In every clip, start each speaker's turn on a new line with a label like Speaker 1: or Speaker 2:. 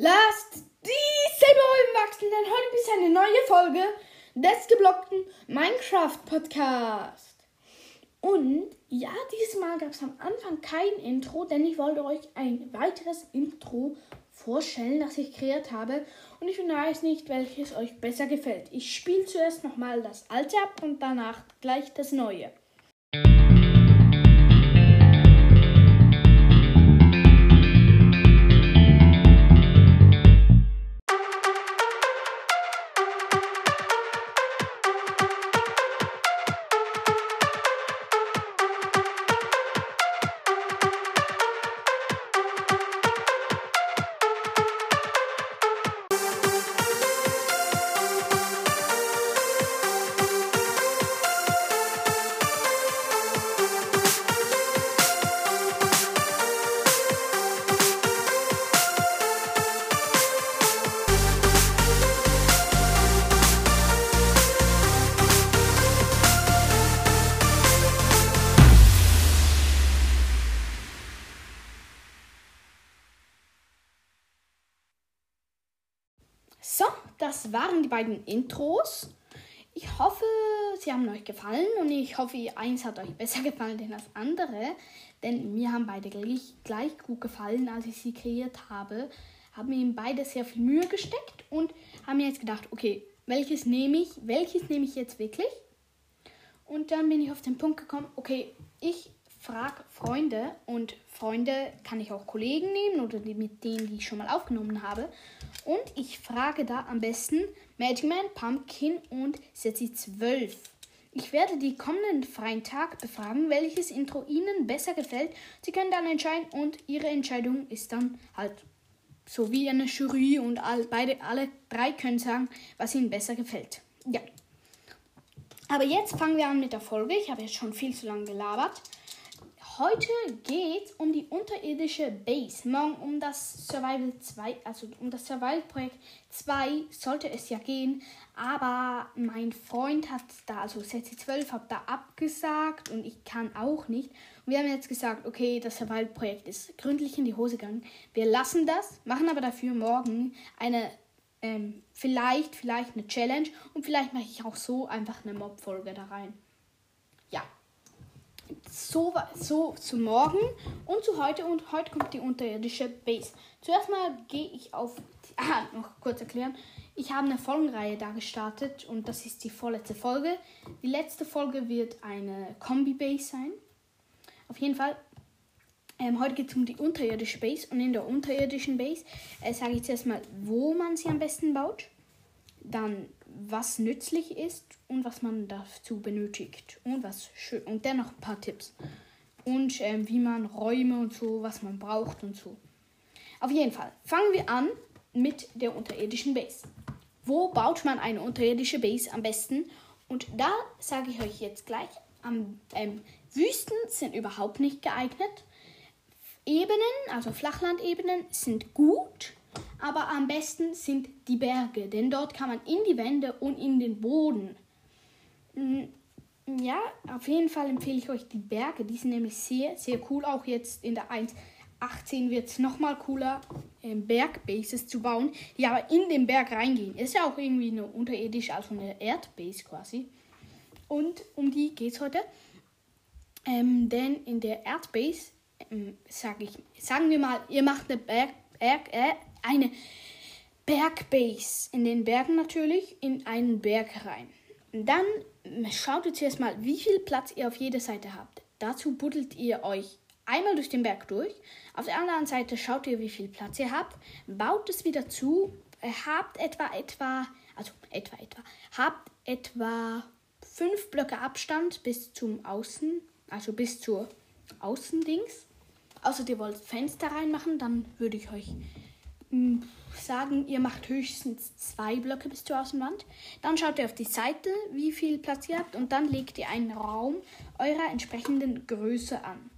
Speaker 1: Lasst die Silberrollen wachsen, denn heute ist eine neue Folge des geblockten Minecraft Podcast. Und ja, dieses Mal gab es am Anfang kein Intro, denn ich wollte euch ein weiteres Intro vorstellen, das ich kreiert habe. Und ich weiß nicht, welches euch besser gefällt. Ich spiele zuerst nochmal das alte ab und danach gleich das neue. Die beiden Intros. Ich hoffe, sie haben euch gefallen und ich hoffe, eins hat euch besser gefallen denn das andere. Denn mir haben beide gleich, gleich gut gefallen, als ich sie kreiert habe. Haben mir beide sehr viel Mühe gesteckt und haben mir jetzt gedacht, okay, welches nehme ich? Welches nehme ich jetzt wirklich? Und dann bin ich auf den Punkt gekommen, okay, ich frage Freunde und Freunde kann ich auch Kollegen nehmen oder die, mit denen, die ich schon mal aufgenommen habe. Und ich frage da am besten Magic Man, Pumpkin und Setzi 12. Ich werde die kommenden freien Tag befragen, welches Intro Ihnen besser gefällt. Sie können dann entscheiden und Ihre Entscheidung ist dann halt so wie eine Jury und all, beide, alle drei können sagen, was Ihnen besser gefällt. Ja. Aber jetzt fangen wir an mit der Folge. Ich habe jetzt schon viel zu lange gelabert. Heute geht es um die unterirdische Base. Morgen um das Survival 2, also um das Survival Projekt 2 sollte es ja gehen. Aber mein Freund hat da, also Setzi 12 hat da abgesagt und ich kann auch nicht. Und wir haben jetzt gesagt, okay, das Survival Projekt ist gründlich in die Hose gegangen. Wir lassen das, machen aber dafür morgen eine, ähm, vielleicht, vielleicht eine Challenge und vielleicht mache ich auch so einfach eine Mob-Folge da rein. So, so zu morgen und zu heute und heute kommt die unterirdische Base. Zuerst mal gehe ich auf, ah, noch kurz erklären, ich habe eine Folgenreihe da gestartet und das ist die vorletzte Folge. Die letzte Folge wird eine Kombi-Base sein. Auf jeden Fall, ähm, heute geht es um die unterirdische Base und in der unterirdischen Base äh, sage ich zuerst mal, wo man sie am besten baut. Dann was nützlich ist und was man dazu benötigt und was schön und dennoch ein paar Tipps und ähm, wie man Räume und so, was man braucht und so. Auf jeden Fall fangen wir an mit der unterirdischen Base. Wo baut man eine unterirdische Base am besten? Und da sage ich euch jetzt gleich, am, ähm, Wüsten sind überhaupt nicht geeignet. Ebenen, also Flachlandebenen, sind gut, aber am besten sind die Berge, denn dort kann man in die Wände und in den Boden. Mm, ja, auf jeden Fall empfehle ich euch die Berge. Die sind nämlich sehr, sehr cool. Auch jetzt in der 1.18 wird es nochmal cooler, ähm, Bergbases zu bauen, die aber in den Berg reingehen. Ist ja auch irgendwie eine unterirdische, also eine Erdbase quasi. Und um die geht es heute. Ähm, denn in der Erdbase, ähm, sag ich, sagen wir mal, ihr macht eine Berg, Berg, äh, eine Bergbase in den Bergen natürlich in einen Berg rein. Dann schaut ihr zuerst mal, wie viel Platz ihr auf jeder Seite habt. Dazu buddelt ihr euch einmal durch den Berg durch. Auf der anderen Seite schaut ihr, wie viel Platz ihr habt, baut es wieder zu, habt etwa etwa, also etwa etwa, habt etwa fünf Blöcke Abstand bis zum Außen, also bis zur Außendings. Außer ihr wollt Fenster reinmachen, dann würde ich euch sagen, ihr macht höchstens zwei Blöcke bis zur Außenwand. Dann schaut ihr auf die Seite, wie viel Platz ihr habt und dann legt ihr einen Raum eurer entsprechenden Größe an.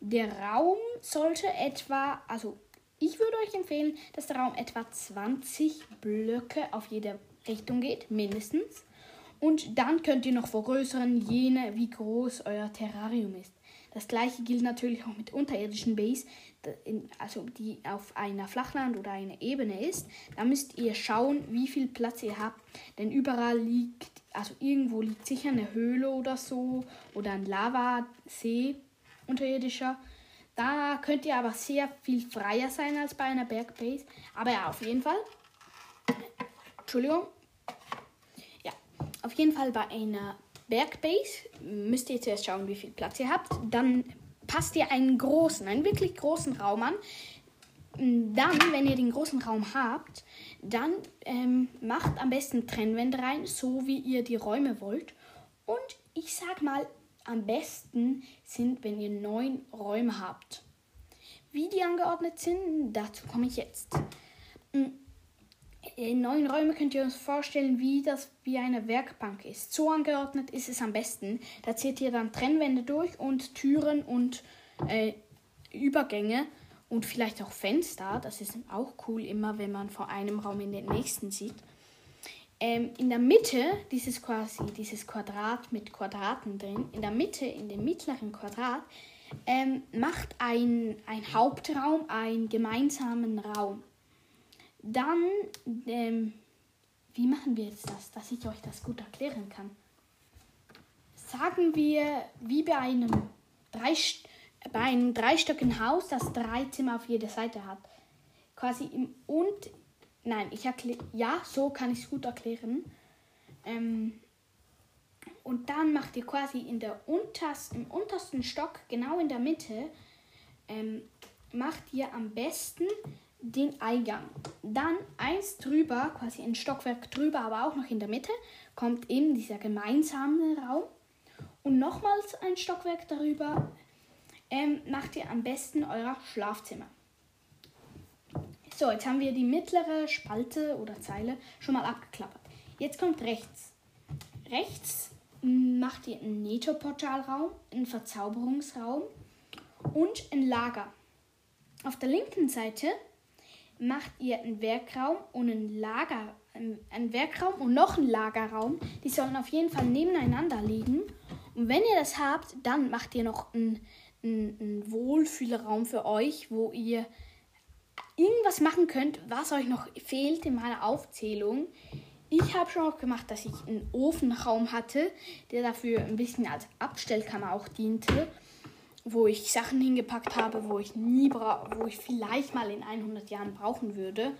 Speaker 1: Der Raum sollte etwa, also ich würde euch empfehlen, dass der Raum etwa 20 Blöcke auf jede Richtung geht, mindestens. Und dann könnt ihr noch vergrößern, jene, wie groß euer Terrarium ist. Das gleiche gilt natürlich auch mit unterirdischen Base, also die auf einer Flachland oder einer Ebene ist. Da müsst ihr schauen, wie viel Platz ihr habt, denn überall liegt, also irgendwo liegt sicher eine Höhle oder so oder ein Lavasee unterirdischer. Da könnt ihr aber sehr viel freier sein als bei einer Bergbase. Aber ja, auf jeden Fall. Entschuldigung. Auf jeden Fall bei einer Bergbase müsst ihr zuerst schauen, wie viel Platz ihr habt. Dann passt ihr einen großen, einen wirklich großen Raum an. Dann, wenn ihr den großen Raum habt, dann ähm, macht am besten Trennwände rein, so wie ihr die Räume wollt. Und ich sag mal, am besten sind, wenn ihr neun Räume habt. Wie die angeordnet sind, dazu komme ich jetzt. In neun Räume könnt ihr euch vorstellen, wie das wie eine Werkbank ist. So angeordnet ist es am besten. Da zieht ihr dann Trennwände durch und Türen und äh, Übergänge und vielleicht auch Fenster. Das ist auch cool, immer wenn man von einem Raum in den nächsten sieht ähm, in der Mitte, dieses quasi, dieses Quadrat mit Quadraten drin, in der Mitte, in dem mittleren Quadrat, ähm, macht ein, ein Hauptraum einen gemeinsamen Raum. Dann, ähm, wie machen wir jetzt das, dass ich euch das gut erklären kann? Sagen wir, wie bei einem, drei, bei einem dreistöckigen Haus, das drei Zimmer auf jeder Seite hat. Quasi im und Nein, ich erkläre. Ja, so kann ich es gut erklären. Ähm, und dann macht ihr quasi in der untersten, im untersten Stock, genau in der Mitte, ähm, macht ihr am besten den Eingang. Dann eins drüber, quasi ein Stockwerk drüber, aber auch noch in der Mitte, kommt eben dieser gemeinsame Raum. Und nochmals ein Stockwerk darüber ähm, macht ihr am besten euer Schlafzimmer. So, jetzt haben wir die mittlere Spalte oder Zeile schon mal abgeklappert. Jetzt kommt rechts. Rechts macht ihr einen Netto-Portalraum, einen Verzauberungsraum und ein Lager. Auf der linken Seite macht ihr einen Werkraum und einen Lager, einen Werkraum und noch einen Lagerraum. Die sollen auf jeden Fall nebeneinander liegen. Und wenn ihr das habt, dann macht ihr noch einen, einen, einen Wohlfühlraum für euch, wo ihr irgendwas machen könnt, was euch noch fehlt in meiner Aufzählung. Ich habe schon auch gemacht, dass ich einen Ofenraum hatte, der dafür ein bisschen als Abstellkammer auch diente, wo ich Sachen hingepackt habe, wo ich nie wo ich vielleicht mal in 100 Jahren brauchen würde.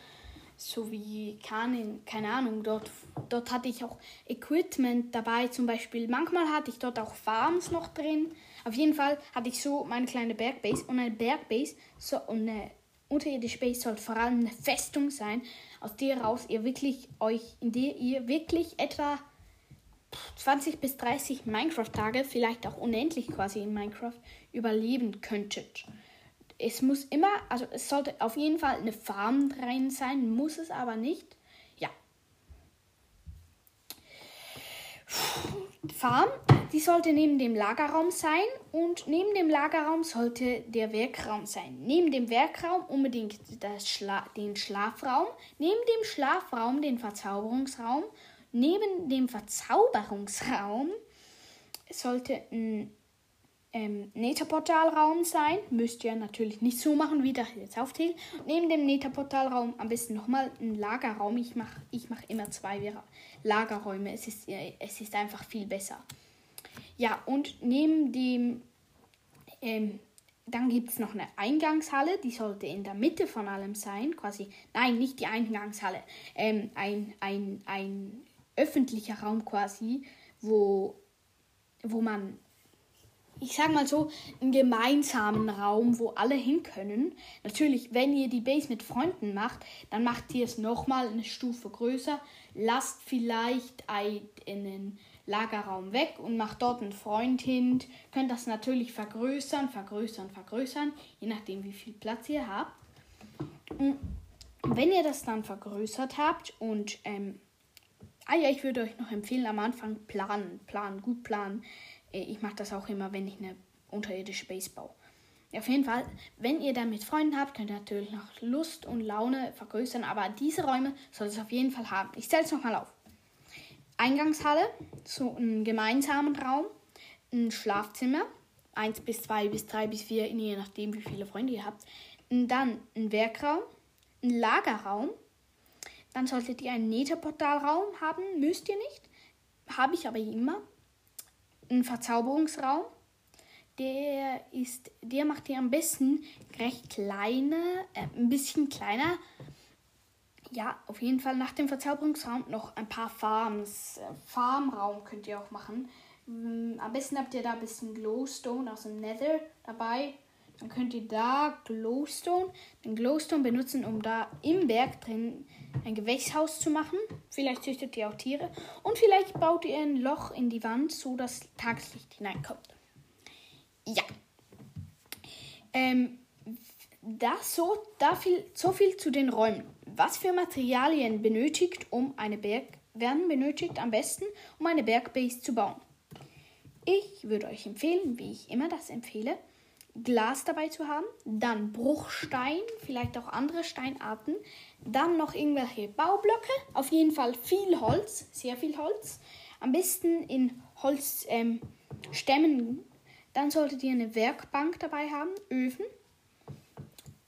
Speaker 1: So wie keine, keine Ahnung, dort, dort hatte ich auch Equipment dabei, zum Beispiel. Manchmal hatte ich dort auch Farms noch drin. Auf jeden Fall hatte ich so meine kleine Bergbase und eine Bergbase so, und eine unterirdische Base soll vor allem eine Festung sein, aus der raus ihr wirklich euch, in der ihr wirklich etwa 20 bis 30 Minecraft-Tage, vielleicht auch unendlich quasi in Minecraft, überleben könntet. Es muss immer, also es sollte auf jeden Fall eine Farm rein sein, muss es aber nicht. Ja. Farm die sollte neben dem Lagerraum sein und neben dem Lagerraum sollte der Werkraum sein. Neben dem Werkraum unbedingt Schla den Schlafraum, neben dem Schlafraum den Verzauberungsraum, neben dem Verzauberungsraum sollte ein ähm, Netherportalraum sein. Müsst ihr natürlich nicht so machen, wie das jetzt aufzählt. Neben dem Netherportalraum am besten nochmal ein Lagerraum. Ich mache ich mach immer zwei Lagerräume. Es ist, es ist einfach viel besser. Ja, und neben dem, ähm, dann gibt es noch eine Eingangshalle, die sollte in der Mitte von allem sein, quasi, nein, nicht die Eingangshalle, ähm, ein, ein, ein öffentlicher Raum quasi, wo, wo man, ich sag mal so, einen gemeinsamen Raum, wo alle hin können. Natürlich, wenn ihr die Base mit Freunden macht, dann macht ihr es nochmal eine Stufe größer, lasst vielleicht einen Lagerraum weg und macht dort einen Freund hin. Könnt das natürlich vergrößern, vergrößern, vergrößern, je nachdem wie viel Platz ihr habt. Und wenn ihr das dann vergrößert habt und ähm, ah ja, ich würde euch noch empfehlen, am Anfang planen, planen, gut planen. Äh, ich mache das auch immer, wenn ich eine unterirdische Base baue. Auf jeden Fall, wenn ihr dann mit Freunden habt, könnt ihr natürlich noch Lust und Laune vergrößern, aber diese Räume soll es auf jeden Fall haben. Ich zähle es nochmal auf. Eingangshalle, so einen gemeinsamen Raum, ein Schlafzimmer, 1 bis 2 bis 3 bis 4, je nachdem, wie viele Freunde ihr habt. Und dann ein Werkraum, ein Lagerraum. Dann solltet ihr einen Netherportalraum haben, müsst ihr nicht. Habe ich aber immer. Ein Verzauberungsraum. Der ist, der macht ihr am besten recht kleine, äh, ein bisschen kleiner. Ja, auf jeden Fall nach dem Verzauberungsraum noch ein paar Farms. Äh, Farmraum könnt ihr auch machen. Mm, am besten habt ihr da ein bisschen Glowstone aus dem Nether dabei. Dann könnt ihr da Glowstone, den Glowstone benutzen, um da im Berg drin ein Gewächshaus zu machen. Vielleicht züchtet ihr auch Tiere. Und vielleicht baut ihr ein Loch in die Wand, so dass Tageslicht hineinkommt. Ja. Ähm, das so, da viel, so viel zu den Räumen. Was für Materialien benötigt, um eine Berg, werden benötigt am besten, um eine Bergbase zu bauen? Ich würde euch empfehlen, wie ich immer das empfehle, Glas dabei zu haben, dann Bruchstein, vielleicht auch andere Steinarten, dann noch irgendwelche Baublöcke, auf jeden Fall viel Holz, sehr viel Holz, am besten in Holzstämmen. Ähm, dann solltet ihr eine Werkbank dabei haben, Öfen.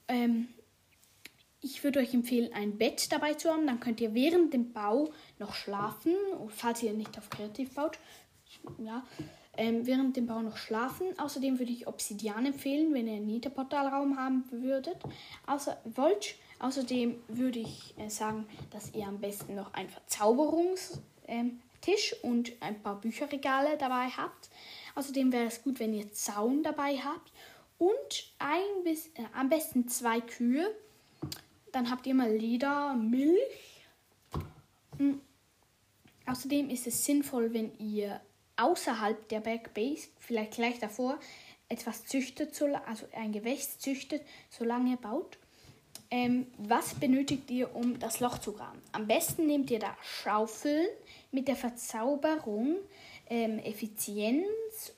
Speaker 1: Ähm, ich würde euch empfehlen, ein Bett dabei zu haben. Dann könnt ihr während dem Bau noch schlafen, falls ihr nicht auf Kreativ baut. Ja, ähm, während dem Bau noch schlafen. Außerdem würde ich Obsidian empfehlen, wenn ihr einen Niterportalraum haben würdet. Außer, wollt. Außerdem würde ich äh, sagen, dass ihr am besten noch einen Verzauberungstisch ähm, und ein paar Bücherregale dabei habt. Außerdem wäre es gut, wenn ihr Zaun dabei habt und ein bis, äh, am besten zwei Kühe. Dann habt ihr mal Leder, Milch. Mhm. Außerdem ist es sinnvoll, wenn ihr außerhalb der Backbase, vielleicht gleich davor, etwas züchtet, also ein Gewächs züchtet, solange baut. Ähm, was benötigt ihr, um das Loch zu graben? Am besten nehmt ihr da Schaufeln mit der Verzauberung, ähm, Effizienz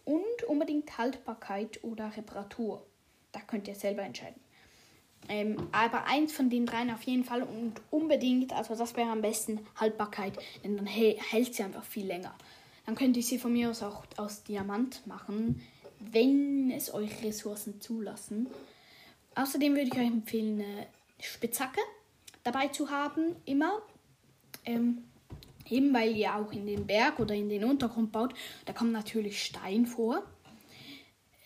Speaker 1: und unbedingt Haltbarkeit oder Reparatur. Da könnt ihr selber entscheiden. Ähm, aber eins von den dreien auf jeden Fall und unbedingt, also das wäre am besten Haltbarkeit, denn dann hält sie einfach viel länger. Dann könnt ihr sie von mir aus auch aus Diamant machen, wenn es eure Ressourcen zulassen. Außerdem würde ich euch empfehlen, eine Spitzhacke dabei zu haben, immer. Ähm, eben weil ihr auch in den Berg oder in den Untergrund baut, da kommt natürlich Stein vor.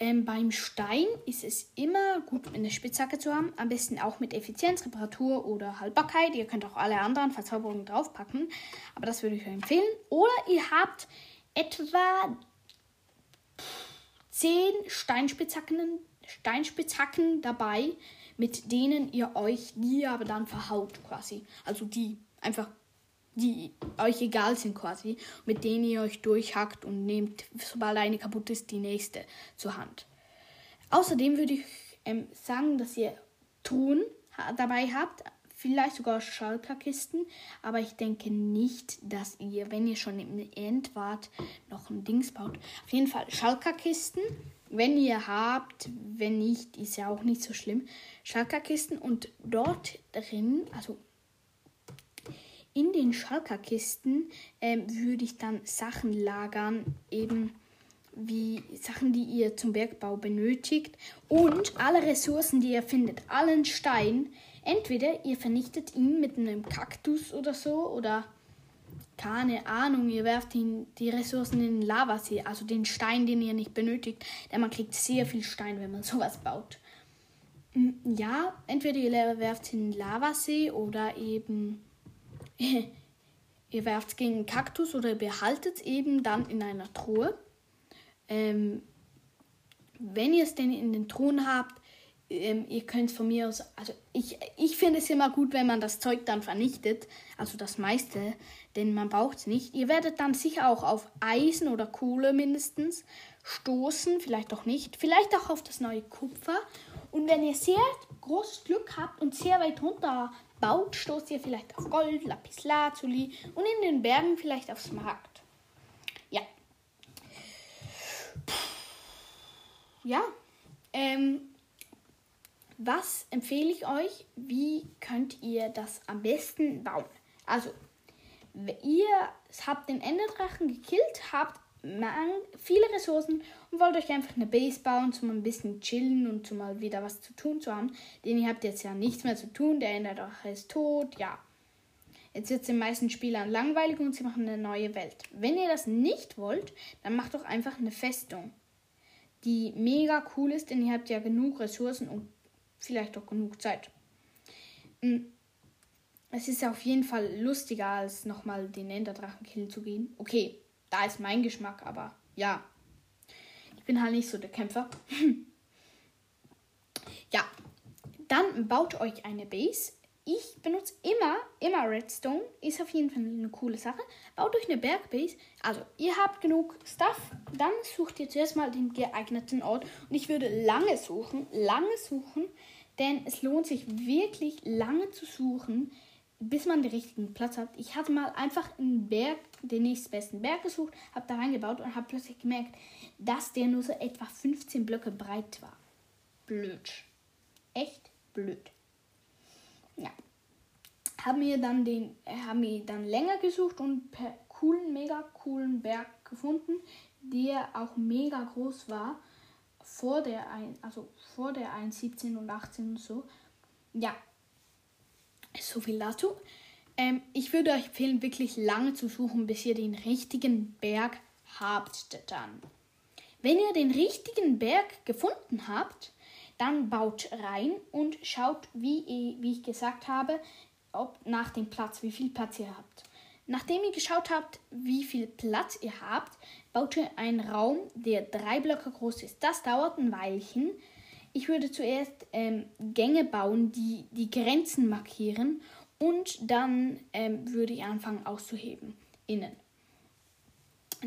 Speaker 1: Ähm, beim Stein ist es immer gut, eine Spitzhacke zu haben. Am besten auch mit Effizienz, Reparatur oder Haltbarkeit. Ihr könnt auch alle anderen Verzauberungen draufpacken. Aber das würde ich euch empfehlen. Oder ihr habt etwa 10 Steinspitzhacken, Steinspitzhacken dabei, mit denen ihr euch die aber dann verhaut quasi. Also die einfach, die euch egal sind quasi, mit denen ihr euch durchhackt und nehmt, sobald eine kaputt ist, die nächste zur Hand. Außerdem würde ich ähm, sagen, dass ihr Truhen dabei habt, vielleicht sogar Schalkerkisten, aber ich denke nicht, dass ihr, wenn ihr schon im End wart, noch ein Dings baut. Auf jeden Fall Schalkerkisten, wenn ihr habt, wenn nicht, ist ja auch nicht so schlimm. Schalkerkisten und dort drin, also in den Schalkerkisten ähm, würde ich dann Sachen lagern, eben wie Sachen, die ihr zum Bergbau benötigt und alle Ressourcen, die ihr findet, allen Stein, Entweder ihr vernichtet ihn mit einem Kaktus oder so oder keine Ahnung, ihr werft ihn die Ressourcen in den Lavasee, also den Stein, den ihr nicht benötigt, denn man kriegt sehr viel Stein, wenn man sowas baut. Mm, ja, entweder ihr werft ihn in den Lavasee oder eben ihr werft es gegen einen Kaktus oder behaltet es eben dann in einer Truhe. Ähm, wenn ihr es denn in den Truhen habt, ähm, ihr könnt von mir aus, also ich, ich finde es immer gut, wenn man das Zeug dann vernichtet, also das meiste, denn man braucht es nicht. Ihr werdet dann sicher auch auf Eisen oder Kohle mindestens stoßen, vielleicht auch nicht, vielleicht auch auf das neue Kupfer. Und wenn ihr sehr großes Glück habt und sehr weit runter baut, stoßt ihr vielleicht auf Gold, Lapislazuli und in den Bergen vielleicht auf Smaragd. Ja. Ja. Ähm, was empfehle ich euch? Wie könnt ihr das am besten bauen? Also, ihr habt den Enderdrachen gekillt, habt viele Ressourcen und wollt euch einfach eine Base bauen, um ein bisschen chillen und um mal wieder was zu tun zu haben. Denn ihr habt jetzt ja nichts mehr zu tun, der ändert euch ist tot, ja. Jetzt wird es den meisten Spielern langweilig und sie machen eine neue Welt. Wenn ihr das nicht wollt, dann macht doch einfach eine Festung, die mega cool ist, denn ihr habt ja genug Ressourcen und vielleicht auch genug Zeit. Hm, es ist auf jeden Fall lustiger, als nochmal den Enderdrachen killen zu gehen. Okay, da ist mein Geschmack, aber ja. Ich bin halt nicht so der Kämpfer. ja, dann baut euch eine Base. Ich benutze immer, immer Redstone. Ist auf jeden Fall eine coole Sache. Baut euch eine Bergbase. Also, ihr habt genug Stuff. Dann sucht ihr zuerst mal den geeigneten Ort. Und ich würde lange suchen, lange suchen. Denn es lohnt sich wirklich lange zu suchen, bis man den richtigen Platz hat. Ich hatte mal einfach einen Berg, den nächstbesten Berg gesucht, habe da reingebaut und habe plötzlich gemerkt, dass der nur so etwa 15 Blöcke breit war. Blöd. Echt blöd. Ja. Haben wir dann den, haben wir dann länger gesucht und per coolen, mega coolen Berg gefunden, der auch mega groß war. Vor der ein, also vor der 1,17 und 18 und so. Ja, so viel dazu. Ähm, ich würde euch empfehlen, wirklich lange zu suchen, bis ihr den richtigen Berg habt dann. Wenn ihr den richtigen Berg gefunden habt, dann baut rein und schaut, wie, wie ich gesagt habe, ob nach dem Platz, wie viel Platz ihr habt. Nachdem ihr geschaut habt, wie viel Platz ihr habt, baut ihr einen Raum, der drei Blöcke groß ist. Das dauert ein Weilchen. Ich würde zuerst ähm, Gänge bauen, die die Grenzen markieren und dann ähm, würde ich anfangen auszuheben. Innen.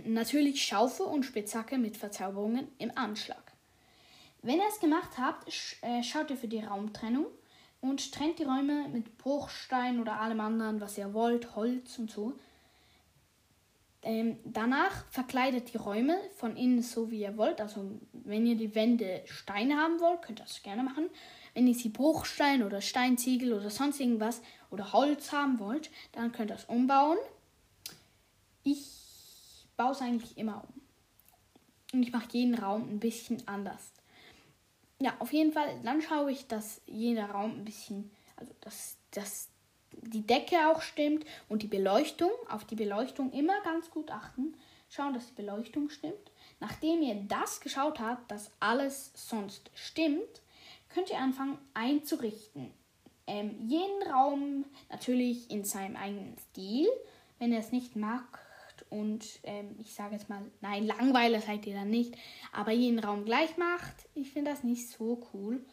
Speaker 1: Natürlich Schaufel und Spitzhacke mit Verzauberungen im Anschlag. Wenn ihr es gemacht habt, äh, schaut ihr für die Raumtrennung und trennt die Räume mit Bruchstein oder allem anderen, was ihr wollt, Holz und so. Ähm, danach verkleidet die Räume von innen so, wie ihr wollt. Also, wenn ihr die Wände Steine haben wollt, könnt ihr das gerne machen. Wenn ihr sie Bruchstein oder Steinziegel oder sonst irgendwas oder Holz haben wollt, dann könnt ihr es umbauen. Ich baue es eigentlich immer um. Und ich mache jeden Raum ein bisschen anders. Ja, auf jeden Fall, dann schaue ich, dass jeder Raum ein bisschen, also dass, dass die Decke auch stimmt und die Beleuchtung, auf die Beleuchtung immer ganz gut achten. Schauen, dass die Beleuchtung stimmt. Nachdem ihr das geschaut habt, dass alles sonst stimmt, könnt ihr anfangen einzurichten. Ähm, jeden Raum natürlich in seinem eigenen Stil. Wenn ihr es nicht mag und ähm, ich sage jetzt mal, nein, Langweiler seid ihr dann nicht, aber jeden Raum gleich macht, ich finde das nicht so cool.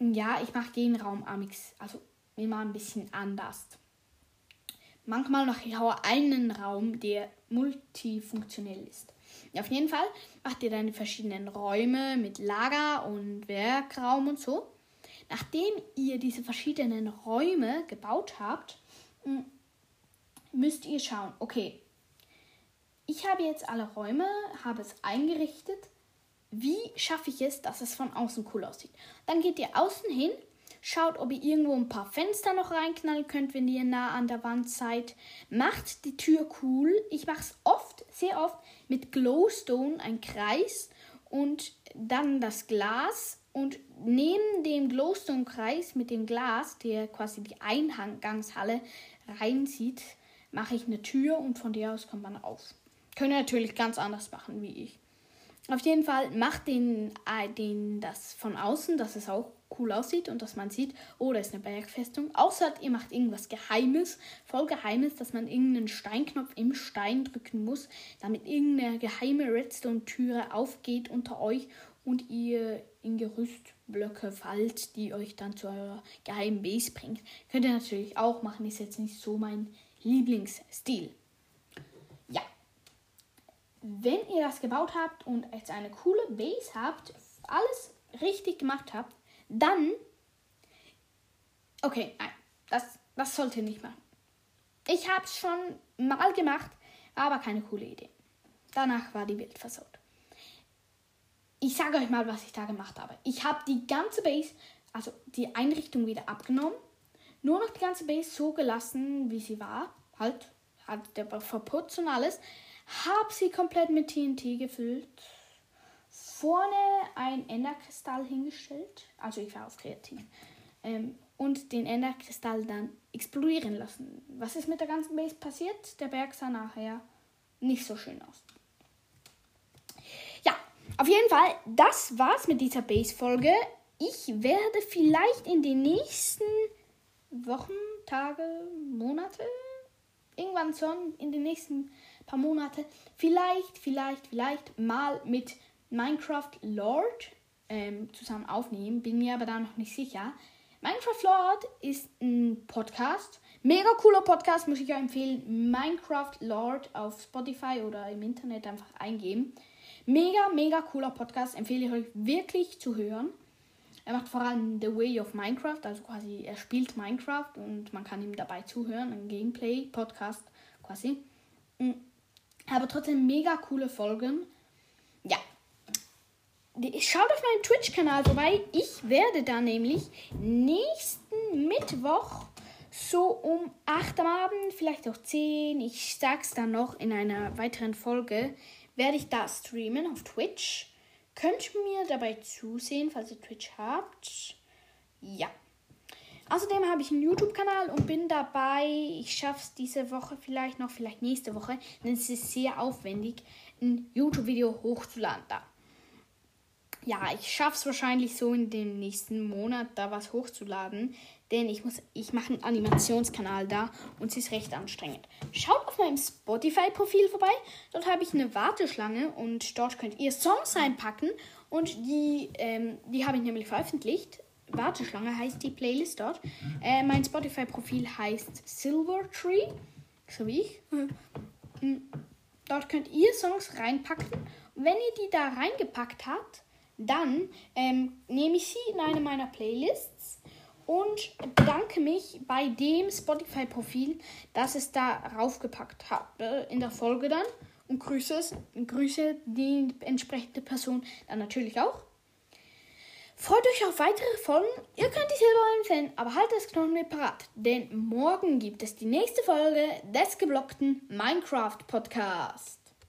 Speaker 1: Ja, ich mache jeden Raum amix, also immer ein bisschen anders. Manchmal noch ich einen Raum, der multifunktionell ist. Auf jeden Fall macht ihr dann die verschiedenen Räume mit Lager und Werkraum und so. Nachdem ihr diese verschiedenen Räume gebaut habt, hm, müsst ihr schauen, okay, ich habe jetzt alle Räume, habe es eingerichtet. Wie schaffe ich es, dass es von außen cool aussieht? Dann geht ihr außen hin Schaut, ob ihr irgendwo ein paar Fenster noch reinknallen könnt, wenn ihr nah an der Wand seid. Macht die Tür cool. Ich mache es oft, sehr oft mit Glowstone, ein Kreis und dann das Glas. Und neben dem Glowstone-Kreis mit dem Glas, der quasi die Eingangshalle reinzieht, mache ich eine Tür und von der aus kommt man auf. Könnt ihr natürlich ganz anders machen wie ich. Auf jeden Fall macht den, äh, den das von außen, dass es auch cool aussieht und dass man sieht, oh, da ist eine Bergfestung. Außer ihr macht irgendwas Geheimes, voll Geheimes, dass man irgendeinen Steinknopf im Stein drücken muss, damit irgendeine geheime Redstone-Türe aufgeht unter euch und ihr in Gerüstblöcke fallt, die euch dann zu eurer geheimen Base bringt. Könnt ihr natürlich auch machen, ist jetzt nicht so mein Lieblingsstil. Wenn ihr das gebaut habt und jetzt eine coole Base habt, alles richtig gemacht habt, dann. Okay, nein. Das, das sollt ihr nicht machen. Ich habe es schon mal gemacht, aber keine coole Idee. Danach war die Welt versaut. Ich sage euch mal, was ich da gemacht habe. Ich habe die ganze Base, also die Einrichtung wieder abgenommen. Nur noch die ganze Base so gelassen, wie sie war. Halt, hat der verputzt und alles. Habe sie komplett mit TNT gefüllt. Vorne ein Enderkristall hingestellt. Also ich war auf kreativ. Ähm, und den Enderkristall dann explodieren lassen. Was ist mit der ganzen Base passiert? Der Berg sah nachher nicht so schön aus. Ja, auf jeden Fall, das war's mit dieser Base-Folge. Ich werde vielleicht in den nächsten Wochen, Tage, Monate, irgendwann schon in den nächsten paar Monate, vielleicht, vielleicht, vielleicht mal mit Minecraft Lord ähm, zusammen aufnehmen. Bin mir aber da noch nicht sicher. Minecraft Lord ist ein Podcast. Mega cooler Podcast, muss ich euch empfehlen. Minecraft Lord auf Spotify oder im Internet einfach eingeben. Mega, mega cooler Podcast. Empfehle ich euch wirklich zu hören. Er macht vor allem The Way of Minecraft, also quasi er spielt Minecraft und man kann ihm dabei zuhören. Ein Gameplay-Podcast quasi. Mm. Aber trotzdem mega coole Folgen. Ja, schaut auf meinem Twitch-Kanal vorbei. Ich werde da nämlich nächsten Mittwoch so um 8 am Abend, vielleicht auch 10, ich sag's dann noch in einer weiteren Folge, werde ich da streamen auf Twitch. Könnt ihr mir dabei zusehen, falls ihr Twitch habt. Ja. Außerdem habe ich einen YouTube-Kanal und bin dabei, ich schaffe es diese Woche vielleicht noch, vielleicht nächste Woche, denn es ist sehr aufwendig, ein YouTube-Video hochzuladen da ja, ich schaffe es wahrscheinlich so in dem nächsten Monat da was hochzuladen, denn ich muss, ich mache einen Animationskanal da und es ist recht anstrengend. Schaut auf meinem Spotify-Profil vorbei, dort habe ich eine Warteschlange und dort könnt ihr Songs reinpacken und die, ähm, die habe ich nämlich veröffentlicht. Warteschlange heißt die Playlist dort. Äh, mein Spotify-Profil heißt Silvertree, so wie ich. Mm, dort könnt ihr Songs reinpacken. Wenn ihr die da reingepackt habt, dann ähm, nehme ich sie in eine meiner Playlists und bedanke mich bei dem Spotify-Profil, das es da raufgepackt hat äh, in der Folge dann und grüße, es, grüße die entsprechende Person dann natürlich auch. Freut euch auf weitere Folgen. Ihr könnt die selber empfehlen, aber haltet das mit parat, denn morgen gibt es die nächste Folge des geblockten Minecraft Podcasts.